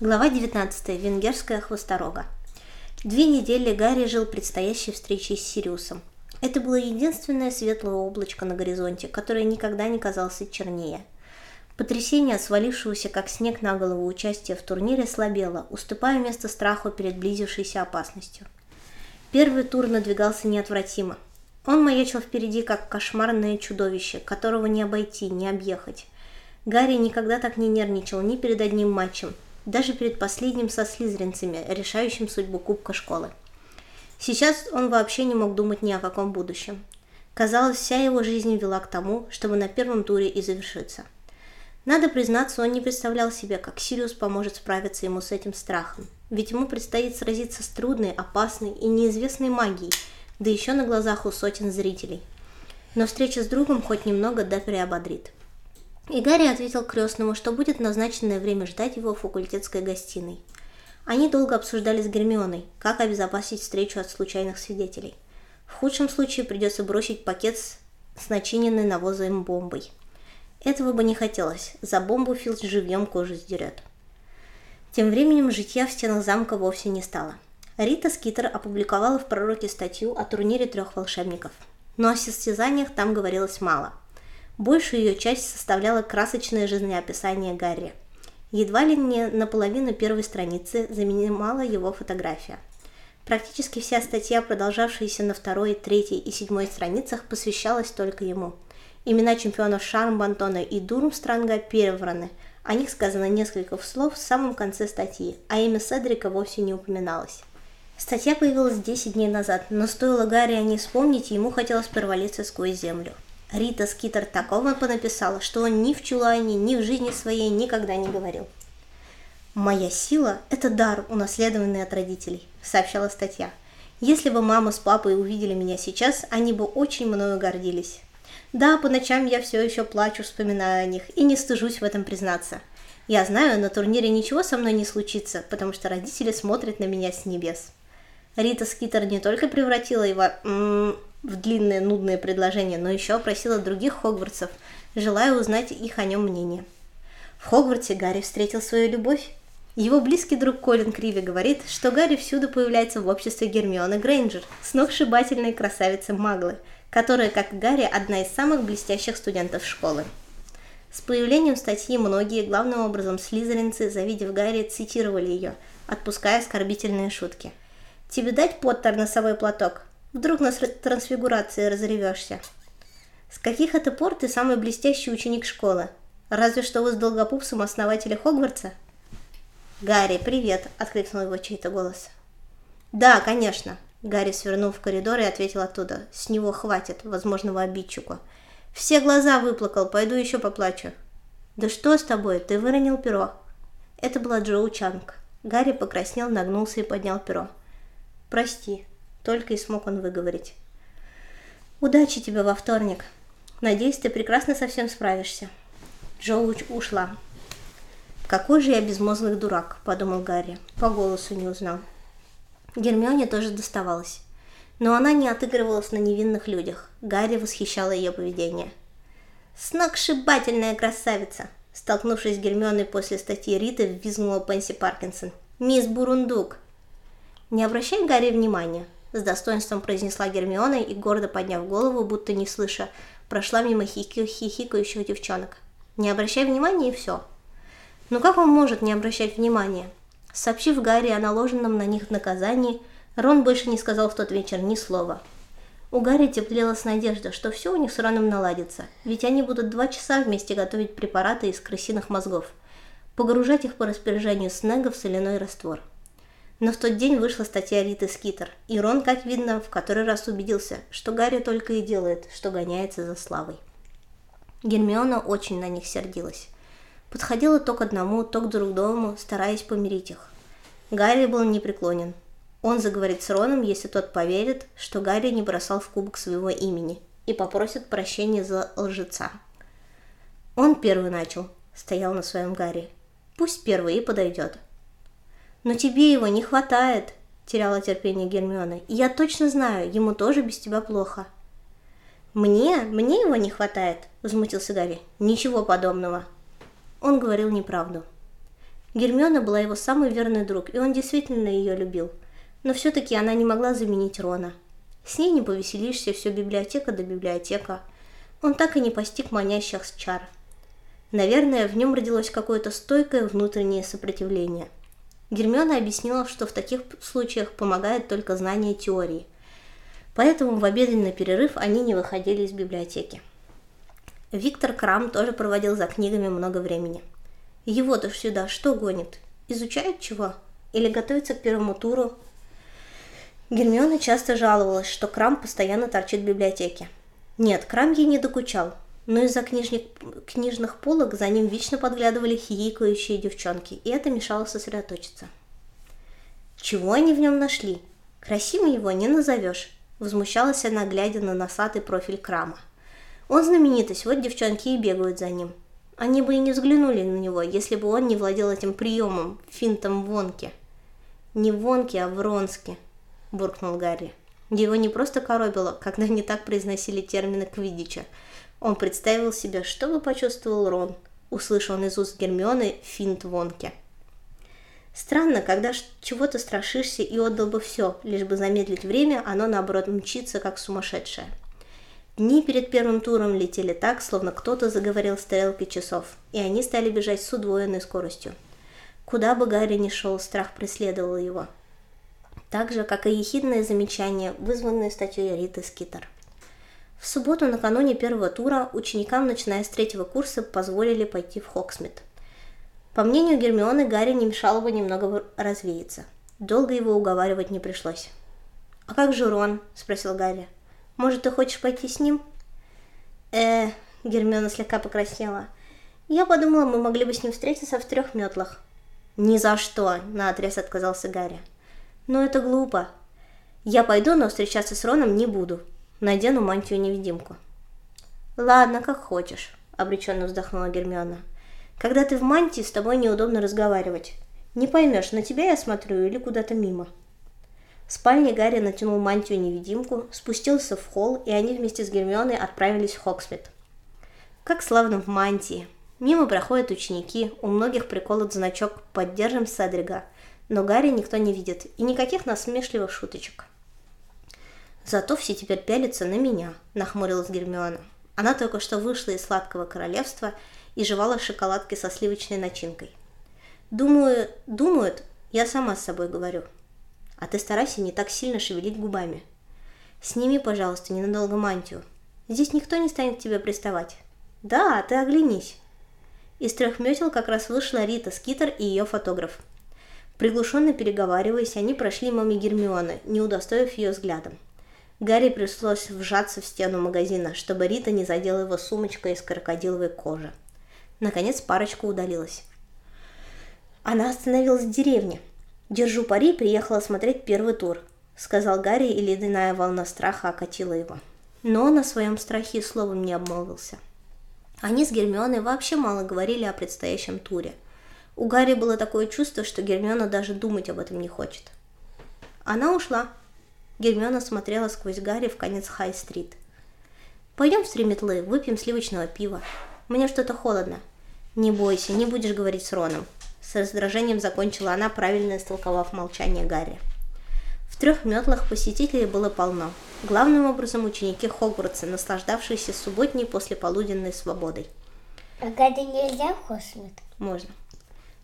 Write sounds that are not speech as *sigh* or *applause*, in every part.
Глава 19. Венгерская хвосторога. Две недели Гарри жил предстоящей встречей с Сириусом. Это было единственное светлое облачко на горизонте, которое никогда не казалось чернее. Потрясение от свалившегося как снег на голову участия в турнире слабело, уступая место страху перед близившейся опасностью. Первый тур надвигался неотвратимо. Он маячил впереди, как кошмарное чудовище, которого не обойти, не объехать. Гарри никогда так не нервничал ни перед одним матчем, даже перед последним со слизеринцами, решающим судьбу Кубка школы. Сейчас он вообще не мог думать ни о каком будущем. Казалось, вся его жизнь вела к тому, чтобы на первом туре и завершиться. Надо признаться, он не представлял себе, как Сириус поможет справиться ему с этим страхом. Ведь ему предстоит сразиться с трудной, опасной и неизвестной магией, да еще на глазах у сотен зрителей. Но встреча с другом хоть немного да приободрит. И Гарри ответил крестному, что будет назначенное время ждать его в факультетской гостиной. Они долго обсуждали с Гермионой, как обезопасить встречу от случайных свидетелей. В худшем случае придется бросить пакет с, с начиненной навозом бомбой. Этого бы не хотелось, за бомбу Филч живьем кожу сдерет. Тем временем житья в стенах замка вовсе не стало. Рита Скитер опубликовала в «Пророке» статью о турнире трех волшебников. Но о состязаниях там говорилось мало – Большую ее часть составляло красочное жизнеописание Гарри. Едва ли не наполовину первой страницы занимала его фотография. Практически вся статья, продолжавшаяся на второй, третьей и седьмой страницах, посвящалась только ему. Имена чемпионов Шарм, Бантона и Дурмстранга перевраны. О них сказано несколько слов в самом конце статьи, а имя Седрика вовсе не упоминалось. Статья появилась 10 дней назад, но стоило Гарри о ней вспомнить, ему хотелось провалиться сквозь землю. Рита Скитер такого понаписала, что он ни в чулане, ни в жизни своей никогда не говорил. «Моя сила – это дар, унаследованный от родителей», – сообщала статья. «Если бы мама с папой увидели меня сейчас, они бы очень мною гордились. Да, по ночам я все еще плачу, вспоминая о них, и не стыжусь в этом признаться. Я знаю, на турнире ничего со мной не случится, потому что родители смотрят на меня с небес». Рита Скитер не только превратила его в длинное нудное предложение, но еще опросила других хогвартсов, желая узнать их о нем мнение. В Хогвартсе Гарри встретил свою любовь. Его близкий друг Колин Криви говорит, что Гарри всюду появляется в обществе Гермионы Грейнджер, сногсшибательной красавицы Маглы, которая, как Гарри, одна из самых блестящих студентов школы. С появлением статьи многие, главным образом слизеринцы, завидев Гарри, цитировали ее, отпуская оскорбительные шутки. «Тебе дать Поттер носовой платок? Вдруг на трансфигурации разревешься. С каких это пор ты самый блестящий ученик школы? Разве что вы с Долгопупсом основатели Хогвартса? «Гарри, привет!» — откликнул его чей-то голос. «Да, конечно!» — Гарри свернул в коридор и ответил оттуда. «С него хватит, возможного обидчику. Все глаза выплакал, пойду еще поплачу». «Да что с тобой? Ты выронил перо». Это была Джоу Чанг. Гарри покраснел, нагнулся и поднял перо. «Прости», только и смог он выговорить. «Удачи тебе во вторник. Надеюсь, ты прекрасно со всем справишься». Джоу ушла. «Какой же я безмозглый дурак», — подумал Гарри. По голосу не узнал. Гермионе тоже доставалось. Но она не отыгрывалась на невинных людях. Гарри восхищало ее поведение. «Сногсшибательная красавица!» Столкнувшись с Гермионой после статьи Риты, ввизгнула Пенси Паркинсон. «Мисс Бурундук!» «Не обращай Гарри внимания», с достоинством произнесла Гермиона и, гордо подняв голову, будто не слыша, прошла мимо хихи хихикающих девчонок. Не обращай внимания и все. Но как он может не обращать внимания? Сообщив Гарри о наложенном на них наказании, Рон больше не сказал в тот вечер ни слова. У Гарри теплелась надежда, что все у них с Роном наладится, ведь они будут два часа вместе готовить препараты из крысиных мозгов, погружать их по распоряжению Снега в соляной раствор. Но в тот день вышла статья Риты Скитер, и Рон, как видно, в который раз убедился, что Гарри только и делает, что гоняется за славой. Гермиона очень на них сердилась. Подходила то к одному, то к другому, стараясь помирить их. Гарри был непреклонен. Он заговорит с Роном, если тот поверит, что Гарри не бросал в кубок своего имени и попросит прощения за лжеца. Он первый начал, стоял на своем Гарри. Пусть первый и подойдет. «Но тебе его не хватает», — теряла терпение Гермиона. «И я точно знаю, ему тоже без тебя плохо». «Мне? Мне его не хватает?» — возмутился Гарри. «Ничего подобного». Он говорил неправду. Гермиона была его самый верный друг, и он действительно ее любил. Но все-таки она не могла заменить Рона. С ней не повеселишься, все библиотека до библиотека. Он так и не постиг манящих чар. Наверное, в нем родилось какое-то стойкое внутреннее сопротивление. Гермиона объяснила, что в таких случаях помогает только знание теории. Поэтому в обеденный перерыв они не выходили из библиотеки. Виктор Крам тоже проводил за книгами много времени. Его-то сюда что гонит? Изучает чего? Или готовится к первому туру? Гермиона часто жаловалась, что Крам постоянно торчит в библиотеке. Нет, Крам ей не докучал, но из-за книжник, книжных полок за ним вечно подглядывали хихикающие девчонки, и это мешало сосредоточиться. Чего они в нем нашли? Красивым его не назовешь, возмущалась она, глядя на носатый профиль Крама. Он знаменитость, вот девчонки и бегают за ним. Они бы и не взглянули на него, если бы он не владел этим приемом, финтом Вонки. Не Вонки, а Вронски, буркнул Гарри. Его не просто коробило, когда они так произносили термины Квидича. Он представил себе, что бы почувствовал Рон, услышал он из уст Гермионы финт Вонки. Странно, когда чего-то страшишься и отдал бы все, лишь бы замедлить время, оно наоборот мчится, как сумасшедшее. Дни перед первым туром летели так, словно кто-то заговорил стрелки часов, и они стали бежать с удвоенной скоростью. Куда бы Гарри ни шел, страх преследовал его. Так же, как и ехидное замечание, вызванное статьей Риты Скитер. В субботу накануне первого тура ученикам, начиная с третьего курса, позволили пойти в Хоксмит. По мнению Гермионы, Гарри не мешало бы немного развеяться. Долго его уговаривать не пришлось. «А как же Рон?» – спросил Гарри. Может, ты хочешь пойти с ним?» «Э...» — Гермиона слегка покраснела. «Я подумала, мы могли бы с ним встретиться в трех метлах». «Ни за что!» — наотрез отказался Гарри. «Но это глупо. Я пойду, но встречаться с Роном не буду. Надену мантию-невидимку». «Ладно, как хочешь», — обреченно вздохнула Гермиона. «Когда ты в мантии, с тобой неудобно разговаривать. Не поймешь, на тебя я смотрю или куда-то мимо». В спальне Гарри натянул мантию-невидимку, спустился в холл, и они вместе с Гермионой отправились в Хоксмит. Как славно в мантии. Мимо проходят ученики, у многих приколот значок «Поддержим Седрига», но Гарри никто не видит, и никаких насмешливых шуточек. «Зато все теперь пялятся на меня», – нахмурилась Гермиона. Она только что вышла из сладкого королевства и жевала шоколадки со сливочной начинкой. «Думаю, думают, я сама с собой говорю», а ты старайся не так сильно шевелить губами. Сними, пожалуйста, ненадолго мантию. Здесь никто не станет к тебе приставать. Да, ты оглянись. Из трех метел как раз вышла Рита Скитер и ее фотограф. Приглушенно переговариваясь, они прошли мимо Гермионы, не удостоив ее взглядом. Гарри пришлось вжаться в стену магазина, чтобы Рита не задела его сумочкой из крокодиловой кожи. Наконец парочка удалилась. Она остановилась в деревне, «Держу пари, приехала смотреть первый тур», — сказал Гарри, и ледяная волна страха окатила его. Но он о своем страхе словом не обмолвился. Они с Гермионой вообще мало говорили о предстоящем туре. У Гарри было такое чувство, что Гермиона даже думать об этом не хочет. Она ушла. Гермиона смотрела сквозь Гарри в конец Хай-стрит. «Пойдем в Стриметлы, выпьем сливочного пива. Мне что-то холодно. Не бойся, не будешь говорить с Роном. С раздражением закончила она, правильно истолковав молчание Гарри. В трех метлах посетителей было полно. Главным образом ученики Хогвартса, наслаждавшиеся субботней послеполуденной свободой. А Гарри нельзя в Хосмит? Можно.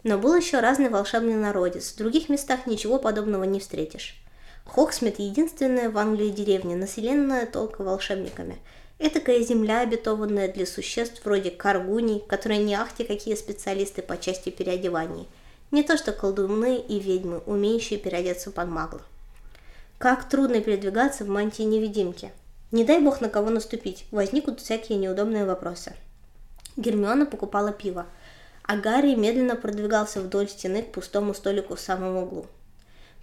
Но был еще разный волшебный народец. В других местах ничего подобного не встретишь. Хоксмит – единственная в Англии деревня, населенная только волшебниками – Этакая земля, обетованная для существ вроде каргуний, которые не ахти какие специалисты по части переодеваний. Не то что колдуны и ведьмы, умеющие переодеться под магла. Как трудно передвигаться в мантии невидимки. Не дай бог на кого наступить, возникнут всякие неудобные вопросы. Гермиона покупала пиво, а Гарри медленно продвигался вдоль стены к пустому столику в самом углу.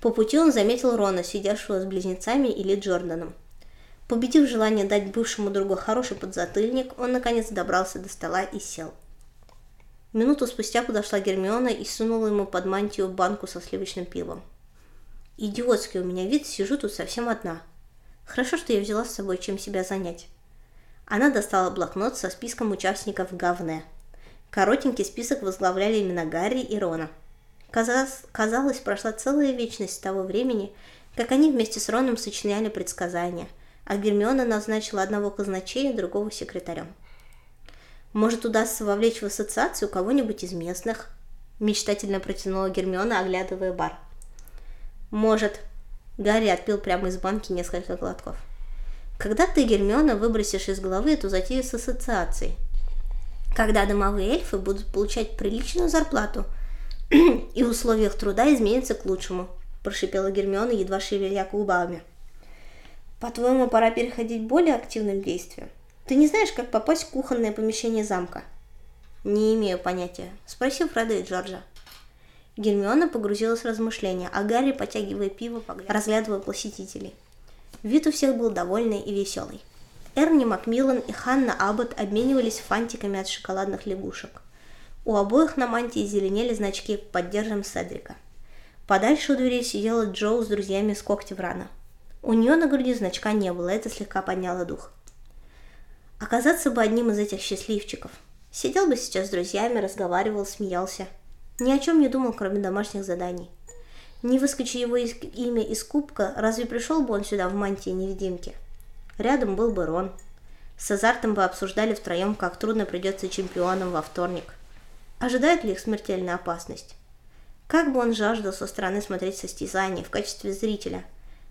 По пути он заметил Рона, сидящего с близнецами или Джорданом. Победив желание дать бывшему другу хороший подзатыльник, он наконец добрался до стола и сел. Минуту спустя подошла Гермиона и сунула ему под мантию банку со сливочным пивом. «Идиотский у меня вид, сижу тут совсем одна. Хорошо, что я взяла с собой чем себя занять». Она достала блокнот со списком участников Гавне. Коротенький список возглавляли имена Гарри и Рона. Казалось, казалось, прошла целая вечность с того времени, как они вместе с Роном сочиняли предсказания, а Гермиона назначила одного казначея, другого секретарем. «Может, удастся вовлечь в ассоциацию кого-нибудь из местных?» – мечтательно протянула Гермиона, оглядывая бар. «Может». Гарри отпил прямо из банки несколько глотков. «Когда ты, Гермиона, выбросишь из головы эту затею с ассоциацией? Когда домовые эльфы будут получать приличную зарплату – *clears throat* и условиях труда изменится к лучшему», – прошипела Гермиона, едва шевеля губами. «По-твоему, пора переходить к более активным действиям? Ты не знаешь, как попасть в кухонное помещение замка?» «Не имею понятия. Спроси Фреда и Джорджа». Гермиона погрузилась в размышления, а Гарри, потягивая пиво, разглядывал посетителей. Вид у всех был довольный и веселый. Эрни Макмиллан и Ханна Аббот обменивались фантиками от шоколадных лягушек. У обоих на мантии зеленели значки «Поддержим Седрика». Подальше у двери сидела Джоу с друзьями с когтеврана. У нее на груди значка не было, это слегка подняло дух. Оказаться бы одним из этих счастливчиков. Сидел бы сейчас с друзьями, разговаривал, смеялся. Ни о чем не думал, кроме домашних заданий. Не выскочи его из, имя из кубка, разве пришел бы он сюда в мантии невидимки? Рядом был бы Рон. С азартом бы обсуждали втроем, как трудно придется чемпионам во вторник – Ожидает ли их смертельная опасность? Как бы он жаждал со стороны смотреть состязание в качестве зрителя,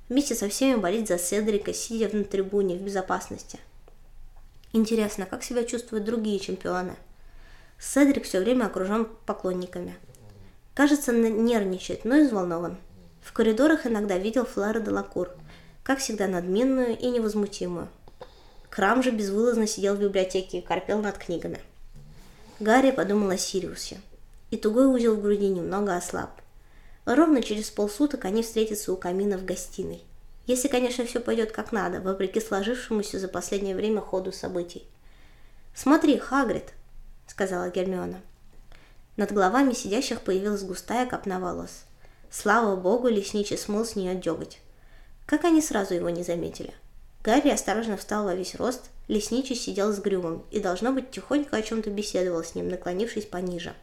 вместе со всеми болеть за Седрика, сидя на трибуне в безопасности. Интересно, как себя чувствуют другие чемпионы? Седрик все время окружен поклонниками. Кажется, нервничает, но и взволнован. В коридорах иногда видел Флора де Лакур, как всегда надменную и невозмутимую. Крам же безвылазно сидел в библиотеке и корпел над книгами. Гарри подумал о Сириусе. И тугой узел в груди немного ослаб. Ровно через полсуток они встретятся у камина в гостиной. Если, конечно, все пойдет как надо, вопреки сложившемуся за последнее время ходу событий. «Смотри, Хагрид!» — сказала Гермиона. Над головами сидящих появилась густая копна волос. Слава богу, лесничий смыл с нее деготь. Как они сразу его не заметили? Гарри осторожно встал во весь рост, лесничий сидел с Грюмом и, должно быть, тихонько о чем-то беседовал с ним, наклонившись пониже.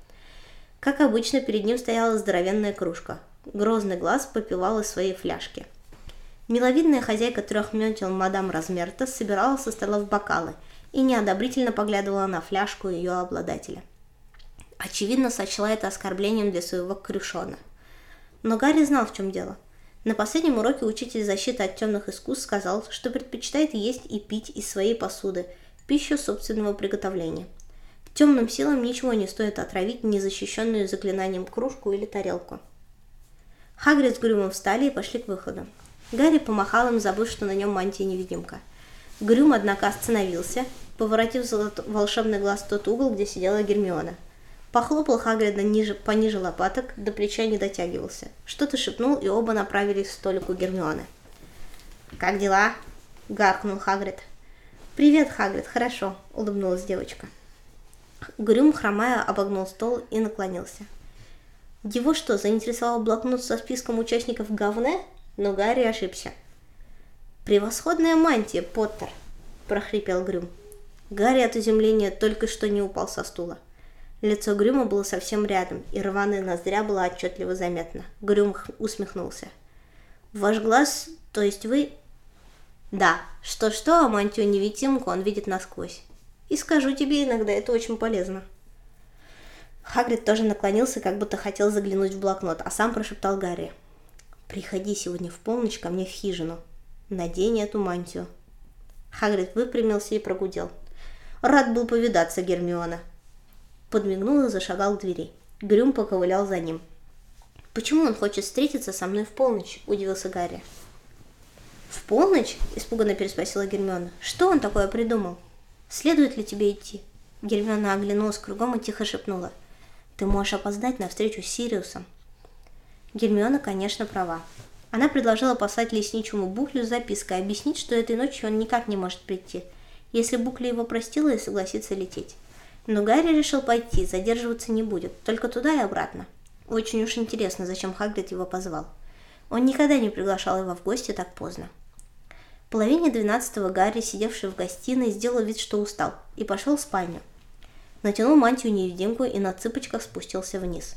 Как обычно, перед ним стояла здоровенная кружка. Грозный глаз попивал из своей фляжки. Миловидная хозяйка трех метел мадам Размерта собирала со столов бокалы и неодобрительно поглядывала на фляжку ее обладателя. Очевидно, сочла это оскорблением для своего крюшона. Но Гарри знал, в чем дело – на последнем уроке учитель защиты от темных искусств сказал, что предпочитает есть и пить из своей посуды, пищу собственного приготовления. Темным силам ничего не стоит отравить незащищенную заклинанием кружку или тарелку. Хагрид с Грюмом встали и пошли к выходу. Гарри помахал им, забыв, что на нем мантия-невидимка. Грюм, однако, остановился, поворотив волшебный глаз в тот угол, где сидела Гермиона – Похлопал Хагрида ниже, пониже лопаток, до плеча не дотягивался. Что-то шепнул, и оба направились к столику Гермионы. «Как дела?» — гаркнул Хагрид. «Привет, Хагрид, хорошо», — улыбнулась девочка. Грюм, хромая, обогнул стол и наклонился. Его что, заинтересовал блокнот со списком участников говне? Но Гарри ошибся. «Превосходная мантия, Поттер!» – прохрипел Грюм. Гарри от изумления только что не упал со стула. Лицо Грюма было совсем рядом, и рваная ноздря была отчетливо заметна. Грюм усмехнулся. «Ваш глаз, то есть вы...» «Да, что-что, а мантию-невидимку он видит насквозь. И скажу тебе, иногда это очень полезно». Хагрид тоже наклонился, как будто хотел заглянуть в блокнот, а сам прошептал Гарри. «Приходи сегодня в полночь ко мне в хижину. Надень эту мантию». Хагрид выпрямился и прогудел. «Рад был повидаться, Гермиона подмигнул и зашагал к двери. Грюм поковылял за ним. «Почему он хочет встретиться со мной в полночь?» – удивился Гарри. «В полночь?» – испуганно переспросила Гермиона. «Что он такое придумал? Следует ли тебе идти?» Гермиона оглянулась кругом и тихо шепнула. «Ты можешь опоздать на встречу с Сириусом». Гермиона, конечно, права. Она предложила послать лесничему Буклю с запиской, объяснить, что этой ночью он никак не может прийти, если Букля его простила и согласится лететь. Но Гарри решил пойти, задерживаться не будет, только туда и обратно. Очень уж интересно, зачем Хагрид его позвал. Он никогда не приглашал его в гости так поздно. В половине двенадцатого Гарри, сидевший в гостиной, сделал вид, что устал, и пошел в спальню. Натянул мантию-невидимку и на цыпочках спустился вниз.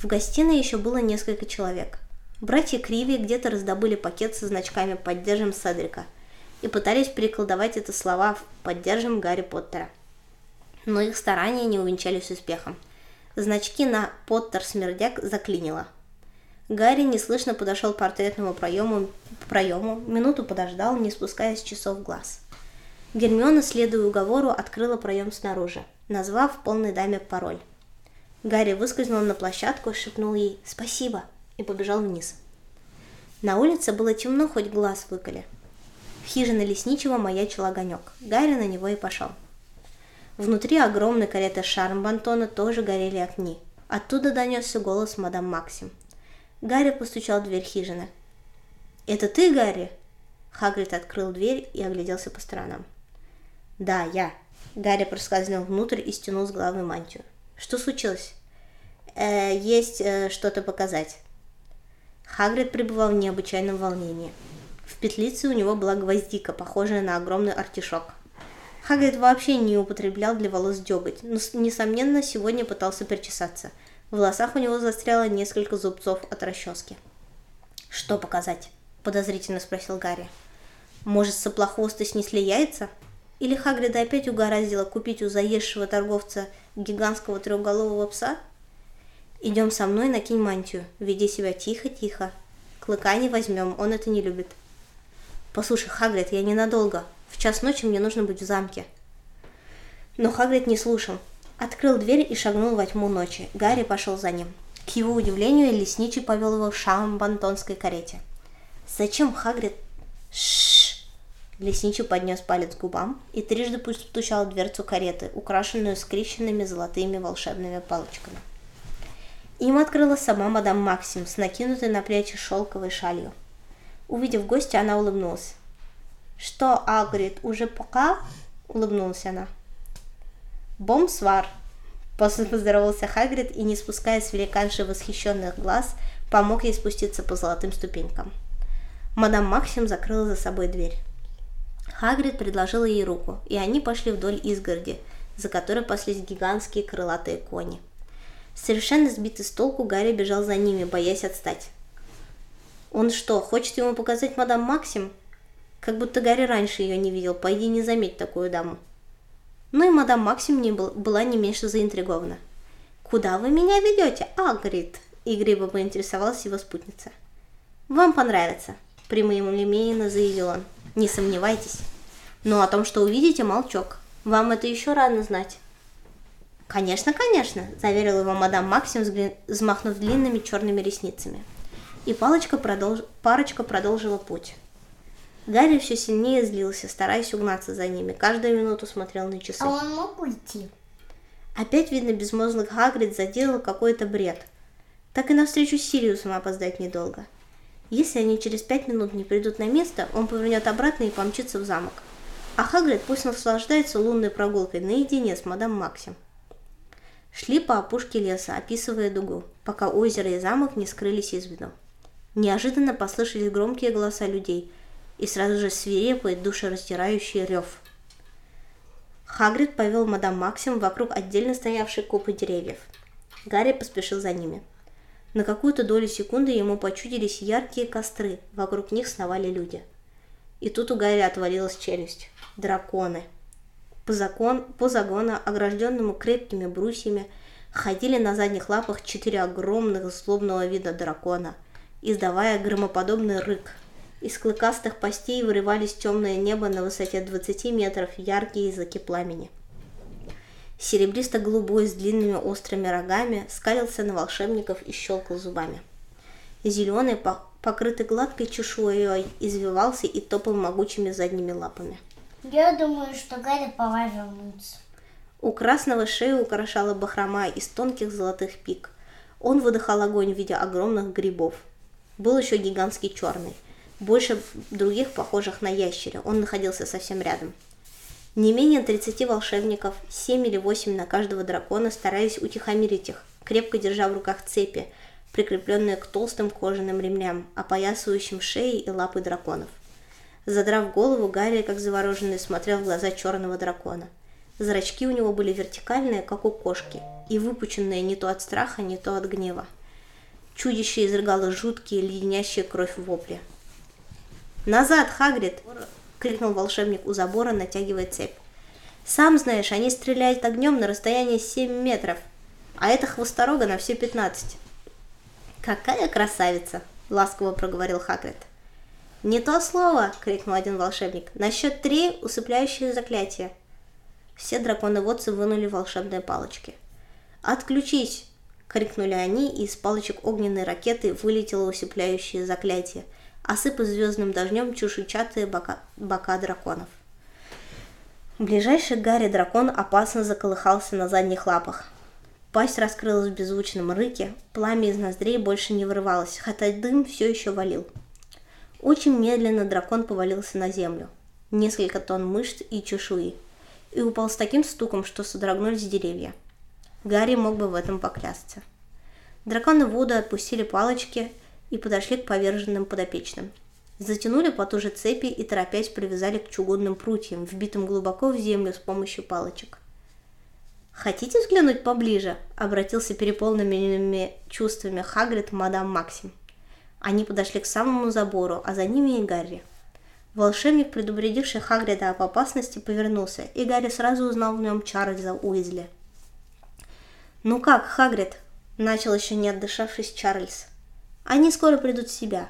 В гостиной еще было несколько человек. Братья Криви где-то раздобыли пакет со значками «Поддержим Седрика» и пытались перекладывать это слова в «Поддержим Гарри Поттера». Но их старания не увенчались успехом. Значки на «Поттер Смердяк» заклинило. Гарри неслышно подошел к портретному проему, проему, минуту подождал, не спуская с часов глаз. Гермиона, следуя уговору, открыла проем снаружи, назвав полной даме пароль. Гарри выскользнул на площадку, шепнул ей «Спасибо!» и побежал вниз. На улице было темно, хоть глаз выколи. В хижине лесничего маячил огонек. Гарри на него и пошел. Внутри огромной кареты Шармбантона тоже горели огни. Оттуда донесся голос мадам Максим. Гарри постучал в дверь хижины. «Это ты, Гарри?» Хагрид открыл дверь и огляделся по сторонам. «Да, я». Гарри проскользнул внутрь и стянул с головы мантию. «Что случилось?» э, «Есть э, что-то показать». Хагрид пребывал в необычайном волнении. В петлице у него была гвоздика, похожая на огромный артишок. Хагрид вообще не употреблял для волос деготь, но, несомненно, сегодня пытался причесаться. В волосах у него застряло несколько зубцов от расчески. «Что показать?» – подозрительно спросил Гарри. «Может, соплохвосты снесли яйца?» Или Хагрида опять угораздило купить у заезжего торговца гигантского трехголового пса – Идем со мной, накинь мантию. Веди себя тихо-тихо. Клыка не возьмем, он это не любит. Послушай, Хагрид, я ненадолго. В час ночи мне нужно быть в замке. Но Хагрид не слушал. Открыл дверь и шагнул во тьму ночи. Гарри пошел за ним. К его удивлению, лесничий повел его в шамбантонской карете. «Зачем Хагрид?» Шш! Лесничий поднес палец к губам и трижды постучал в дверцу кареты, украшенную скрещенными золотыми волшебными палочками. Им открыла сама мадам Максим с накинутой на плечи шелковой шалью. Увидев гостя, она улыбнулась. «Что, Агрид, уже пока?» – улыбнулась она. «Бомсвар!» – поздоровался Хагрид и, не спуская с великанши восхищенных глаз, помог ей спуститься по золотым ступенькам. Мадам Максим закрыла за собой дверь. Хагрид предложила ей руку, и они пошли вдоль изгороди, за которой паслись гигантские крылатые кони – Совершенно сбитый с толку, Гарри бежал за ними, боясь отстать. Он что, хочет ему показать мадам Максим? Как будто Гарри раньше ее не видел, пойди не заметь такую даму. Ну и мадам Максим не был, была не меньше заинтригована. «Куда вы меня ведете, Агрид?» – игриво поинтересовалась его спутница. «Вам понравится», – прямолинейно заявил он. «Не сомневайтесь. Но о том, что увидите, молчок. Вам это еще рано знать». «Конечно, конечно», – заверила его мадам Максим, взмахнув длинными черными ресницами. И палочка продолж... парочка продолжила путь. Гарри все сильнее злился, стараясь угнаться за ними. Каждую минуту смотрел на часы. А он мог уйти? Опять, видно, безмозглый Хагрид заделал какой-то бред. Так и навстречу с Сириусом опоздать недолго. Если они через пять минут не придут на место, он повернет обратно и помчится в замок. А Хагрид пусть наслаждается лунной прогулкой наедине с мадам Максим. Шли по опушке леса, описывая дугу, пока озеро и замок не скрылись из виду. Неожиданно послышались громкие голоса людей и сразу же свирепый, душераздирающий рев. Хагрид повел мадам Максим вокруг отдельно стоявшей купы деревьев. Гарри поспешил за ними. На какую-то долю секунды ему почудились яркие костры, вокруг них сновали люди. И тут у Гарри отвалилась челюсть. Драконы – по, закон, по загону, огражденному крепкими брусьями, ходили на задних лапах четыре огромных злобного вида дракона, издавая громоподобный рык. Из клыкастых постей вырывались темное небо на высоте 20 метров яркие языки пламени. Серебристо-голубой с длинными острыми рогами скалился на волшебников и щелкал зубами. Зеленый, покрытый гладкой чешуей, извивался и топал могучими задними лапами – я думаю, что Гарри пора вернуться. У красного шею украшала бахрома из тонких золотых пик. Он выдыхал огонь в виде огромных грибов. Был еще гигантский черный. Больше других, похожих на ящеря. Он находился совсем рядом. Не менее 30 волшебников, 7 или 8 на каждого дракона, старались утихомирить их, крепко держа в руках цепи, прикрепленные к толстым кожаным ремням, опоясывающим шеи и лапы драконов. Задрав голову, Гарри, как завороженный, смотрел в глаза черного дракона. Зрачки у него были вертикальные, как у кошки, и выпученные не то от страха, не то от гнева. Чудище изрыгало жуткие, леденящие кровь вопли. «Назад, Хагрид!» — крикнул волшебник у забора, натягивая цепь. «Сам знаешь, они стреляют огнем на расстоянии 7 метров, а это хвосторога на все 15. «Какая красавица!» — ласково проговорил Хагрид. «Не то слово!» — крикнул один волшебник. «На счет три усыпляющее заклятие!» Все драконоводцы вынули волшебные палочки. «Отключись!» — крикнули они, и из палочек огненной ракеты вылетело усыпляющее заклятие, осыпав звездным дождем чешуйчатые бока, бока драконов. Ближайший Гарри дракон опасно заколыхался на задних лапах. Пасть раскрылась в беззвучном рыке, пламя из ноздрей больше не вырывалось, хотя дым все еще валил. Очень медленно дракон повалился на землю. Несколько тонн мышц и чешуи – и упал с таким стуком, что содрогнулись деревья. Гарри мог бы в этом поклясться. Драконы Вуда отпустили палочки и подошли к поверженным подопечным. Затянули потуже цепи и, торопясь, привязали к чугунным прутьям, вбитым глубоко в землю с помощью палочек. «Хотите взглянуть поближе?» — обратился переполненными чувствами Хагрид мадам Максим. Они подошли к самому забору, а за ними и Гарри. Волшебник, предупредивший Хагрида об опасности, повернулся, и Гарри сразу узнал в нем Чарльза Уизли. «Ну как, Хагрид?» – начал еще не отдышавшись Чарльз. «Они скоро придут в себя.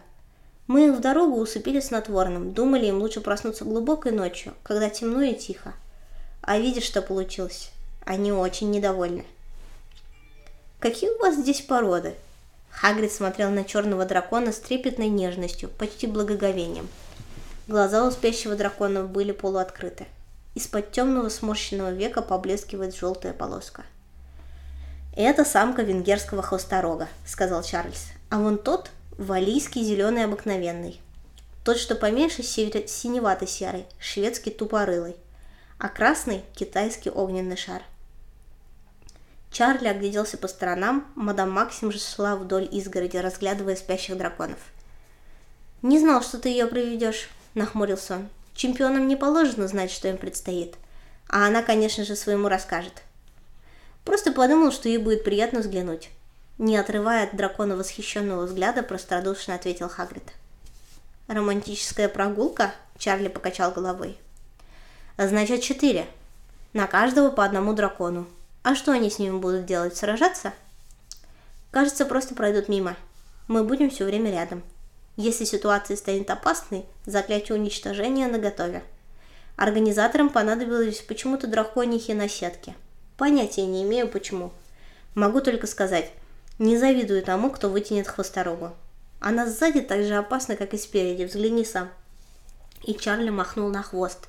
Мы в дорогу усыпили снотворным, думали, им лучше проснуться глубокой ночью, когда темно и тихо. А видишь, что получилось? Они очень недовольны». «Какие у вас здесь породы?» Хагрид смотрел на черного дракона с трепетной нежностью, почти благоговением – Глаза у спящего дракона были полуоткрыты. Из-под темного сморщенного века поблескивает желтая полоска. «Это самка венгерского хвосторога», — сказал Чарльз. «А вон тот — валийский зеленый обыкновенный. Тот, что поменьше, синевато-серый, шведский тупорылый, а красный — китайский огненный шар». Чарли огляделся по сторонам, мадам Максим же шла вдоль изгороди, разглядывая спящих драконов. «Не знал, что ты ее приведешь», – нахмурился он. «Чемпионам не положено знать, что им предстоит. А она, конечно же, своему расскажет. Просто подумал, что ей будет приятно взглянуть». Не отрывая от дракона восхищенного взгляда, простодушно ответил Хагрид. «Романтическая прогулка?» – Чарли покачал головой. «Значит, четыре. На каждого по одному дракону. А что они с ними будут делать? Сражаться?» «Кажется, просто пройдут мимо. Мы будем все время рядом», если ситуация станет опасной, заклятие уничтожения наготове. Организаторам понадобились почему-то драконихи на сетке. Понятия не имею почему. Могу только сказать, не завидую тому, кто вытянет хвосторогу. Она сзади так же опасна, как и спереди, взгляни сам. И Чарли махнул на хвост,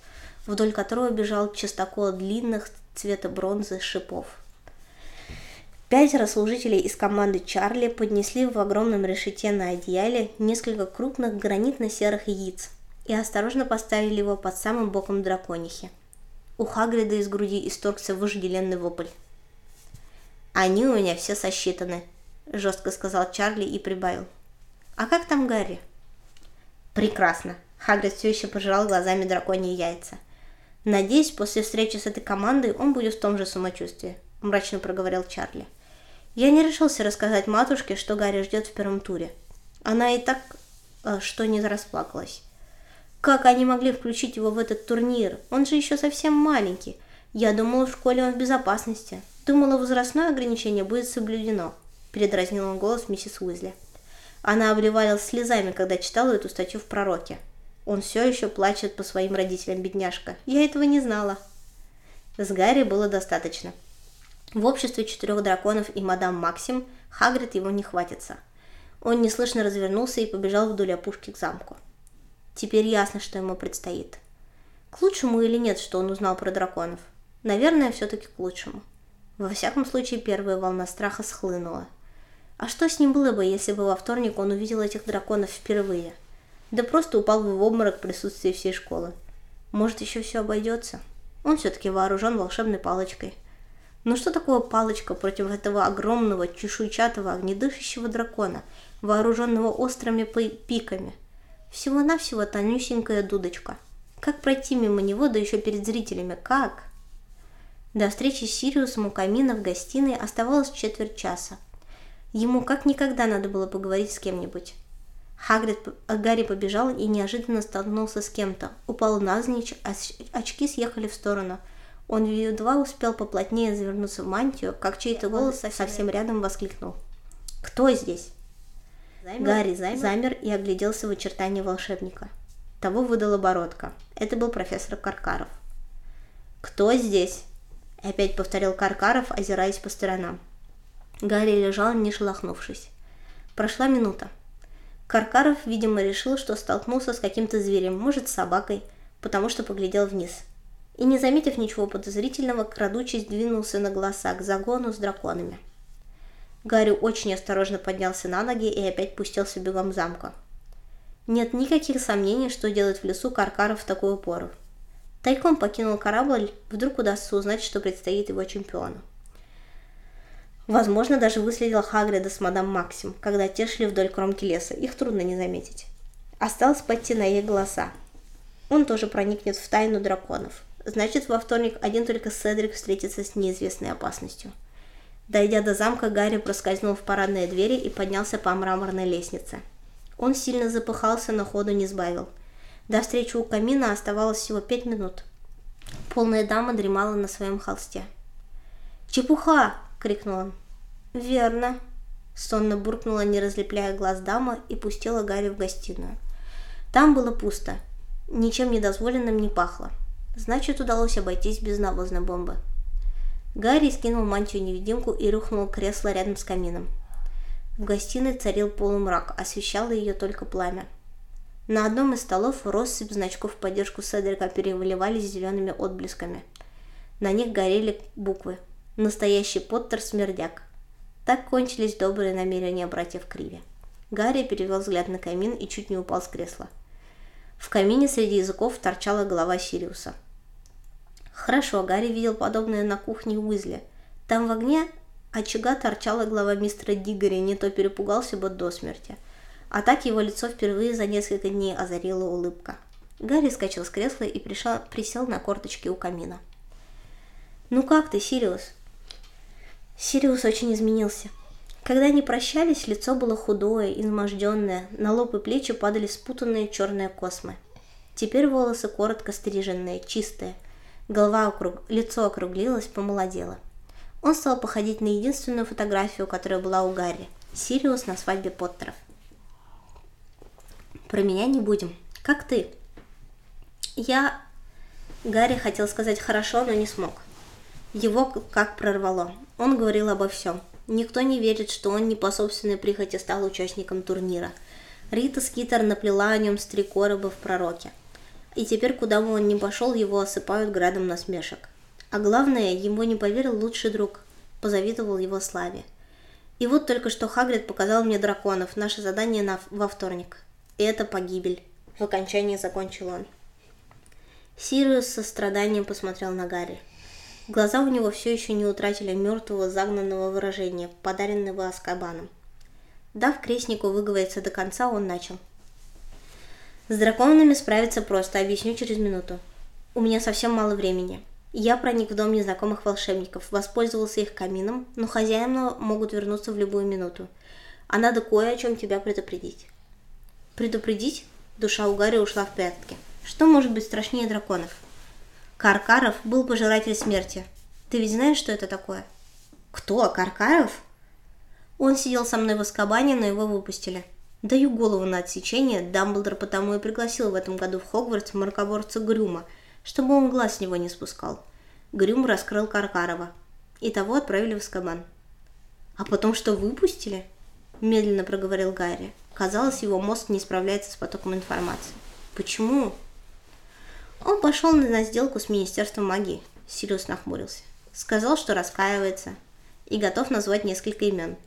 вдоль которого бежал частокол длинных цвета бронзы шипов. Пятеро служителей из команды Чарли поднесли в огромном решете на одеяле несколько крупных гранитно-серых яиц и осторожно поставили его под самым боком драконихи. У Хагрида из груди исторгся вожделенный вопль. «Они у меня все сосчитаны», — жестко сказал Чарли и прибавил. «А как там Гарри?» «Прекрасно», — Хагрид все еще пожирал глазами драконьи яйца. «Надеюсь, после встречи с этой командой он будет в том же самочувствии», — мрачно проговорил Чарли. Я не решился рассказать матушке, что Гарри ждет в первом туре. Она и так э, что не расплакалась. Как они могли включить его в этот турнир? Он же еще совсем маленький. Я думала, в школе он в безопасности. Думала, возрастное ограничение будет соблюдено. Передразнил он голос миссис Уизли. Она обливалась слезами, когда читала эту статью в пророке. Он все еще плачет по своим родителям, бедняжка. Я этого не знала. С Гарри было достаточно. В обществе четырех драконов и мадам Максим Хагрид его не хватится. Он неслышно развернулся и побежал вдоль опушки к замку. Теперь ясно, что ему предстоит. К лучшему или нет, что он узнал про драконов? Наверное, все-таки к лучшему. Во всяком случае, первая волна страха схлынула. А что с ним было бы, если бы во вторник он увидел этих драконов впервые? Да просто упал бы в обморок в присутствии всей школы. Может, еще все обойдется? Он все-таки вооружен волшебной палочкой. Но что такое палочка против этого огромного чешуйчатого огнедышащего дракона, вооруженного острыми пиками? Всего-навсего тонюсенькая дудочка. Как пройти мимо него, да еще перед зрителями? Как? До встречи с Сириусом у камина в гостиной оставалось четверть часа. Ему как никогда надо было поговорить с кем-нибудь. Хагрид, Гарри побежал и неожиданно столкнулся с кем-то. Упал навзничь, а очки съехали в сторону. Он едва успел поплотнее завернуться в мантию, как чей-то голос совсем рядом воскликнул. «Кто здесь?» Замер, Гарри замер, замер и огляделся в очертании волшебника. Того выдала бородка. Это был профессор Каркаров. «Кто здесь?» — опять повторил Каркаров, озираясь по сторонам. Гарри лежал, не шелохнувшись. Прошла минута. Каркаров, видимо, решил, что столкнулся с каким-то зверем, может, с собакой, потому что поглядел вниз. И, не заметив ничего подозрительного, крадучись двинулся на голоса к загону с драконами. Гарри очень осторожно поднялся на ноги и опять пустился бегом замка. Нет никаких сомнений, что делает в лесу Каркаров в такую пору. Тайком покинул корабль, вдруг удастся узнать, что предстоит его чемпиону. Возможно, даже выследил Хагрида с мадам Максим, когда те шли вдоль кромки леса. Их трудно не заметить. Осталось пойти на их голоса. Он тоже проникнет в тайну драконов. Значит, во вторник один только Седрик встретится с неизвестной опасностью. Дойдя до замка, Гарри проскользнул в парадные двери и поднялся по мраморной лестнице. Он сильно запыхался, но ходу не сбавил. До встречи у камина оставалось всего пять минут. Полная дама дремала на своем холсте. «Чепуха!» — крикнул он. «Верно», — сонно буркнула, не разлепляя глаз дама, и пустила Гарри в гостиную. Там было пусто. Ничем недозволенным не пахло. Значит, удалось обойтись без навозной бомбы. Гарри скинул мантию-невидимку и рухнул кресло рядом с камином. В гостиной царил полумрак, освещало ее только пламя. На одном из столов россыпь значков в поддержку Седрика переливались зелеными отблесками. На них горели буквы «Настоящий Поттер-смердяк». Так кончились добрые намерения братьев Криви. Гарри перевел взгляд на камин и чуть не упал с кресла. В камине среди языков торчала голова Сириуса – Хорошо, Гарри видел подобное на кухне Уизли. Там в огне очага торчала глава мистера Диггери, не то перепугался бы до смерти. А так его лицо впервые за несколько дней озарила улыбка. Гарри скачал с кресла и пришел, присел на корточки у камина. «Ну как ты, Сириус?» Сириус очень изменился. Когда они прощались, лицо было худое, изможденное, на лоб и плечи падали спутанные черные космы. Теперь волосы коротко стриженные, чистые – Голова округ... лицо округлилось, помолодело. Он стал походить на единственную фотографию, которая была у Гарри. Сириус на свадьбе Поттеров. Про меня не будем. Как ты? Я... Гарри хотел сказать хорошо, но не смог. Его как прорвало. Он говорил обо всем. Никто не верит, что он не по собственной прихоти стал участником турнира. Рита Скитер наплела о нем с три короба в пророке и теперь куда бы он ни пошел, его осыпают градом насмешек. А главное, ему не поверил лучший друг, позавидовал его славе. И вот только что Хагрид показал мне драконов, наше задание на, во вторник. И это погибель. В окончании закончил он. Сириус со страданием посмотрел на Гарри. Глаза у него все еще не утратили мертвого загнанного выражения, подаренного Аскабаном. Дав крестнику выговориться до конца, он начал – с драконами справиться просто, объясню через минуту. У меня совсем мало времени. Я проник в дом незнакомых волшебников, воспользовался их камином, но хозяина могут вернуться в любую минуту. А надо кое о чем тебя предупредить. Предупредить? Душа у Гарри ушла в пятки. Что может быть страшнее драконов? Каркаров был пожиратель смерти. Ты ведь знаешь, что это такое? Кто? Каркаров? Он сидел со мной в Аскабане, но его выпустили. Даю голову на отсечение, Дамблдор потому и пригласил в этом году в Хогвартс мракоборца Грюма, чтобы он глаз с него не спускал. Грюм раскрыл Каркарова. И того отправили в Аскабан. «А потом что, выпустили?» – медленно проговорил Гарри. Казалось, его мозг не справляется с потоком информации. «Почему?» Он пошел на сделку с Министерством магии. Сириус нахмурился. Сказал, что раскаивается и готов назвать несколько имен –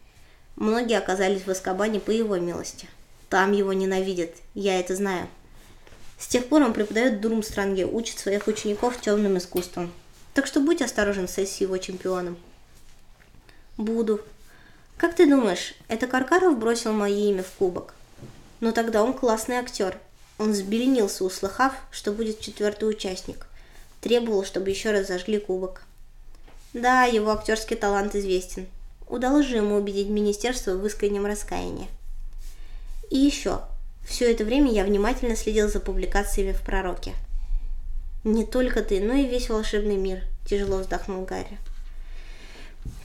Многие оказались в Аскабане по его милости. Там его ненавидят, я это знаю. С тех пор он преподает Дурмстранге, учит своих учеников темным искусствам. Так что будь осторожен с его чемпионом. Буду. Как ты думаешь, это Каркаров бросил мое имя в кубок? Но тогда он классный актер. Он взбеленился, услыхав, что будет четвертый участник. Требовал, чтобы еще раз зажгли кубок. Да, его актерский талант известен. Удалось же ему убедить министерство в искреннем раскаянии. И еще, все это время я внимательно следил за публикациями в «Пророке». «Не только ты, но и весь волшебный мир», – тяжело вздохнул Гарри.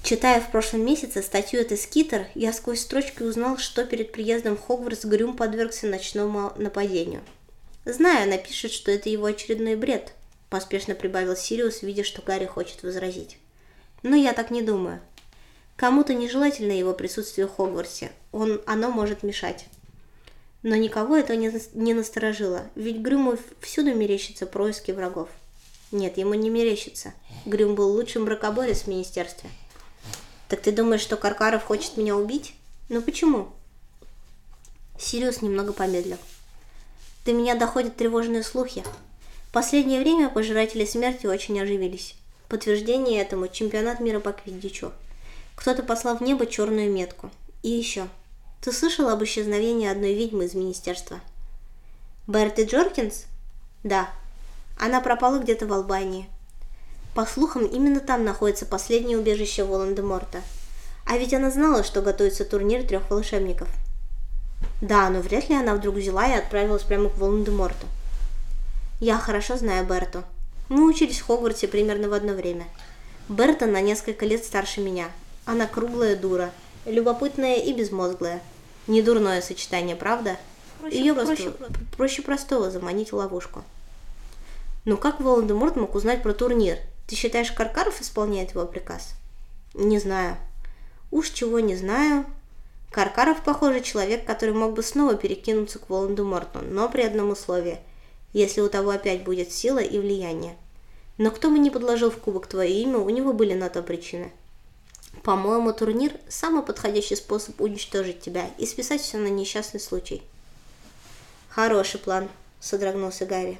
Читая в прошлом месяце статью от Эскитер, я сквозь строчки узнал, что перед приездом в Хогвартс Грюм подвергся ночному нападению. Знаю, она пишет, что это его очередной бред, поспешно прибавил Сириус, видя, что Гарри хочет возразить. Но я так не думаю. Кому-то нежелательно его присутствие в Хогвартсе, он, оно может мешать. Но никого это не, не насторожило, ведь Грюму всюду мерещится происки врагов. Нет, ему не мерещится. Грюм был лучшим бракоборец в министерстве. Так ты думаешь, что Каркаров хочет меня убить? Ну почему? Сириус немного помедлил. До меня доходят тревожные слухи. В последнее время пожиратели смерти очень оживились. Подтверждение этому чемпионат мира по квиддичу. Кто-то послал в небо черную метку. И еще. Ты слышал об исчезновении одной ведьмы из министерства? Берти Джоркинс? Да. Она пропала где-то в Албании. По слухам, именно там находится последнее убежище Волан-де-Морта. А ведь она знала, что готовится турнир трех волшебников. Да, но вряд ли она вдруг взяла и отправилась прямо к Волан-де-Морту. Я хорошо знаю Берту. Мы учились в Хогвартсе примерно в одно время. Берта на несколько лет старше меня. Она круглая дура, любопытная и безмозглая. Недурное сочетание, правда? Проще Ее проще, проще простого заманить в ловушку. Но как Волан-де-Морт мог узнать про турнир? Ты считаешь, Каркаров исполняет его приказ? Не знаю. Уж чего не знаю. Каркаров, похоже, человек, который мог бы снова перекинуться к Волан-де-Морту, но при одном условии. Если у того опять будет сила и влияние. Но кто бы ни подложил в кубок твое имя, у него были на то причины. По-моему, турнир – самый подходящий способ уничтожить тебя и списать все на несчастный случай. Хороший план, содрогнулся Гарри.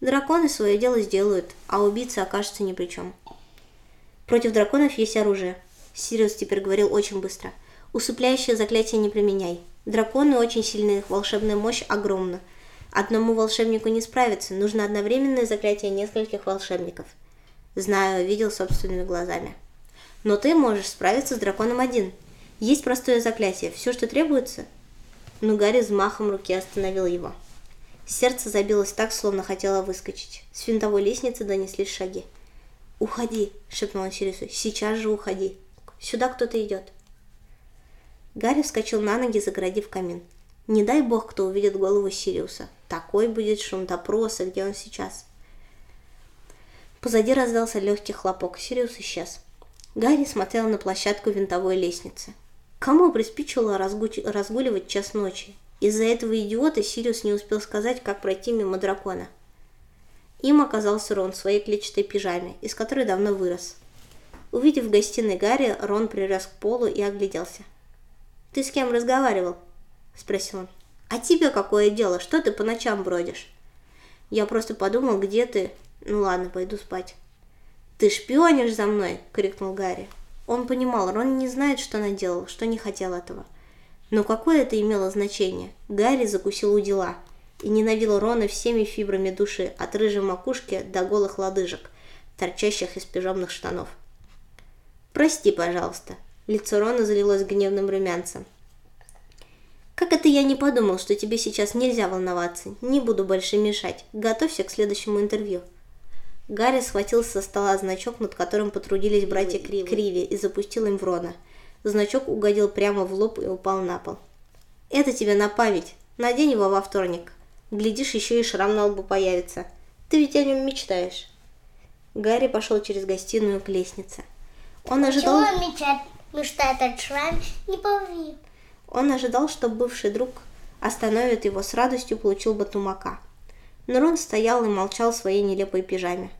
Драконы свое дело сделают, а убийца окажется ни при чем. Против драконов есть оружие. Сириус теперь говорил очень быстро. Усыпляющее заклятие не применяй. Драконы очень сильны, их волшебная мощь огромна. Одному волшебнику не справиться, нужно одновременное заклятие нескольких волшебников. Знаю, видел собственными глазами. Но ты можешь справиться с драконом один. Есть простое заклятие, все, что требуется. Но Гарри взмахом руки остановил его. Сердце забилось так, словно хотело выскочить. С винтовой лестницы донеслись шаги. «Уходи!» — шепнула Сирису. «Сейчас же уходи! Сюда кто-то идет!» Гарри вскочил на ноги, загородив камин. Не дай бог, кто увидит голову Сириуса. Такой будет шум допроса, где он сейчас. Позади раздался легкий хлопок. Сириус исчез. Гарри смотрел на площадку винтовой лестницы. Кому приспичило разгуливать час ночи? Из-за этого идиота Сириус не успел сказать, как пройти мимо дракона. Им оказался Рон в своей клетчатой пижаме, из которой давно вырос. Увидев в гостиной Гарри, Рон прирос к полу и огляделся. «Ты с кем разговаривал?» – спросил он. «А тебе какое дело? Что ты по ночам бродишь?» «Я просто подумал, где ты...» «Ну ладно, пойду спать». «Ты шпионишь за мной?» – крикнул Гарри. Он понимал, Рон не знает, что наделал, что не хотел этого – но какое это имело значение? Гарри закусил у дела и ненавидел Рона всеми фибрами души, от рыжей макушки до голых лодыжек, торчащих из пижамных штанов. «Прости, пожалуйста». Лицо Рона залилось гневным румянцем. «Как это я не подумал, что тебе сейчас нельзя волноваться? Не буду больше мешать. Готовься к следующему интервью». Гарри схватил со стола значок, над которым потрудились братья Криви, Криви и запустил им в Рона – Значок угодил прямо в лоб и упал на пол. «Это тебе на память. Надень его во вторник. Глядишь, еще и шрам на лбу появится. Ты ведь о нем мечтаешь». Гарри пошел через гостиную к лестнице. Он ожидал... Почему он мечтает, мечтает о шраме? Не пойми. Он ожидал, что бывший друг остановит его с радостью, получил бы тумака. Но Рон стоял и молчал в своей нелепой пижаме.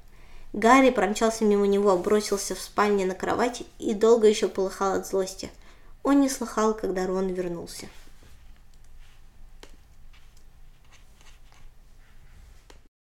Гарри промчался мимо него, бросился в спальне на кровать и долго еще полыхал от злости. Он не слыхал, когда Рон вернулся.